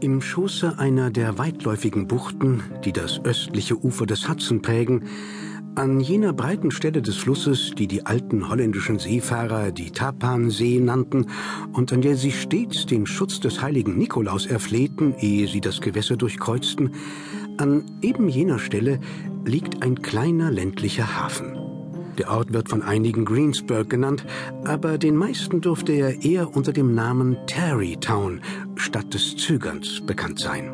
Im Schoße einer der weitläufigen Buchten, die das östliche Ufer des Hudson prägen, an jener breiten Stelle des Flusses, die die alten holländischen Seefahrer die Tapansee nannten und an der sie stets den Schutz des heiligen Nikolaus erflehten, ehe sie das Gewässer durchkreuzten, an eben jener Stelle liegt ein kleiner ländlicher Hafen. Der Ort wird von einigen Greensburg genannt, aber den meisten dürfte er eher unter dem Namen Tarrytown, Stadt des Zögerns, bekannt sein.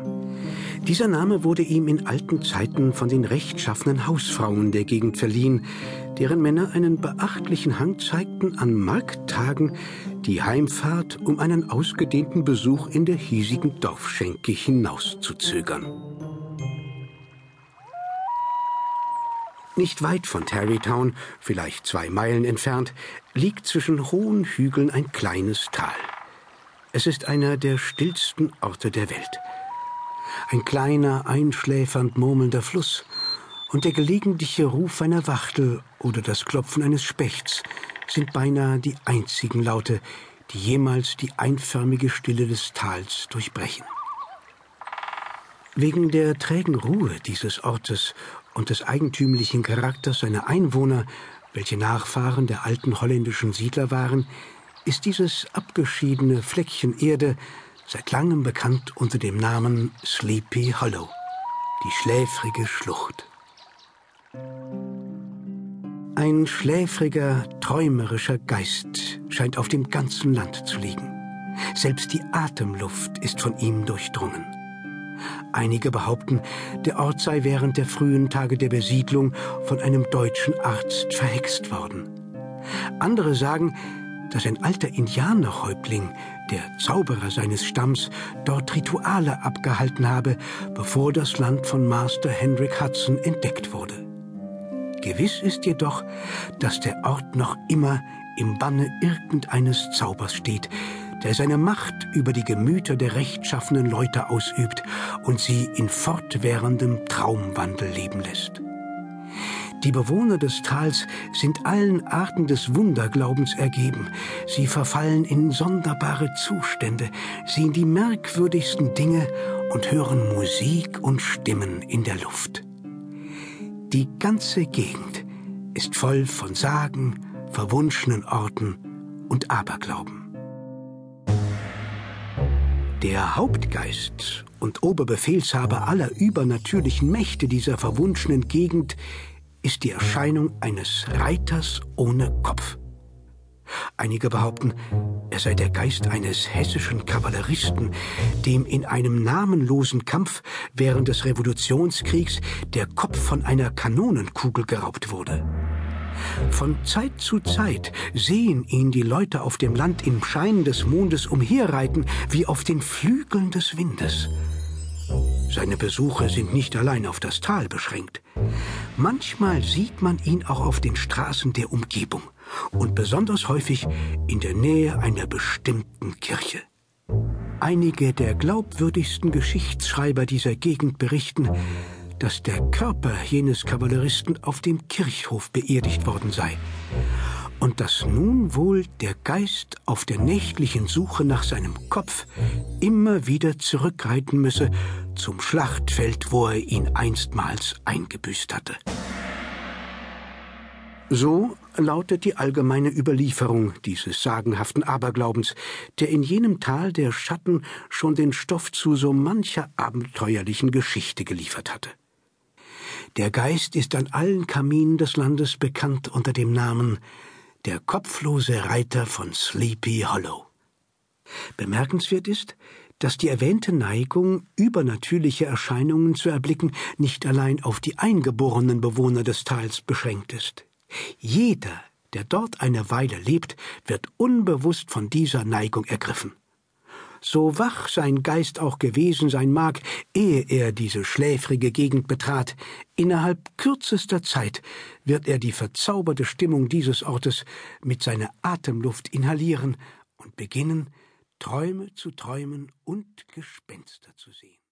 Dieser Name wurde ihm in alten Zeiten von den rechtschaffenen Hausfrauen der Gegend verliehen, deren Männer einen beachtlichen Hang zeigten, an Markttagen die Heimfahrt um einen ausgedehnten Besuch in der hiesigen Dorfschenke hinauszuzögern. Nicht weit von Tarrytown, vielleicht zwei Meilen entfernt, liegt zwischen hohen Hügeln ein kleines Tal. Es ist einer der stillsten Orte der Welt. Ein kleiner, einschläfernd murmelnder Fluss und der gelegentliche Ruf einer Wachtel oder das Klopfen eines Spechts sind beinahe die einzigen Laute, die jemals die einförmige Stille des Tals durchbrechen. Wegen der trägen Ruhe dieses Ortes und des eigentümlichen Charakters seiner Einwohner, welche Nachfahren der alten holländischen Siedler waren, ist dieses abgeschiedene Fleckchen Erde seit langem bekannt unter dem Namen Sleepy Hollow, die schläfrige Schlucht. Ein schläfriger, träumerischer Geist scheint auf dem ganzen Land zu liegen. Selbst die Atemluft ist von ihm durchdrungen. Einige behaupten, der Ort sei während der frühen Tage der Besiedlung von einem deutschen Arzt verhext worden. Andere sagen, dass ein alter Indianerhäuptling, der Zauberer seines Stamms, dort Rituale abgehalten habe, bevor das Land von Master Hendrik Hudson entdeckt wurde. Gewiss ist jedoch, dass der Ort noch immer im Banne irgendeines Zaubers steht, der seine Macht über die Gemüter der rechtschaffenen Leute ausübt und sie in fortwährendem Traumwandel leben lässt. Die Bewohner des Tals sind allen Arten des Wunderglaubens ergeben. Sie verfallen in sonderbare Zustände, sehen die merkwürdigsten Dinge und hören Musik und Stimmen in der Luft. Die ganze Gegend ist voll von Sagen, verwunschenen Orten und Aberglauben. Der Hauptgeist und Oberbefehlshaber aller übernatürlichen Mächte dieser verwunschenen Gegend ist die Erscheinung eines Reiters ohne Kopf. Einige behaupten, er sei der Geist eines hessischen Kavalleristen, dem in einem namenlosen Kampf während des Revolutionskriegs der Kopf von einer Kanonenkugel geraubt wurde. Von Zeit zu Zeit sehen ihn die Leute auf dem Land im Schein des Mondes umherreiten wie auf den Flügeln des Windes. Seine Besuche sind nicht allein auf das Tal beschränkt. Manchmal sieht man ihn auch auf den Straßen der Umgebung und besonders häufig in der Nähe einer bestimmten Kirche. Einige der glaubwürdigsten Geschichtsschreiber dieser Gegend berichten, dass der Körper jenes Kavalleristen auf dem Kirchhof beerdigt worden sei und dass nun wohl der Geist auf der nächtlichen Suche nach seinem Kopf immer wieder zurückreiten müsse zum Schlachtfeld, wo er ihn einstmals eingebüßt hatte. So lautet die allgemeine Überlieferung dieses sagenhaften Aberglaubens, der in jenem Tal der Schatten schon den Stoff zu so mancher abenteuerlichen Geschichte geliefert hatte. Der Geist ist an allen Kaminen des Landes bekannt unter dem Namen der kopflose Reiter von Sleepy Hollow. Bemerkenswert ist, dass die erwähnte Neigung, übernatürliche Erscheinungen zu erblicken, nicht allein auf die eingeborenen Bewohner des Tals beschränkt ist. Jeder, der dort eine Weile lebt, wird unbewusst von dieser Neigung ergriffen so wach sein Geist auch gewesen sein mag, ehe er diese schläfrige Gegend betrat, innerhalb kürzester Zeit wird er die verzauberte Stimmung dieses Ortes mit seiner Atemluft inhalieren und beginnen, Träume zu träumen und Gespenster zu sehen.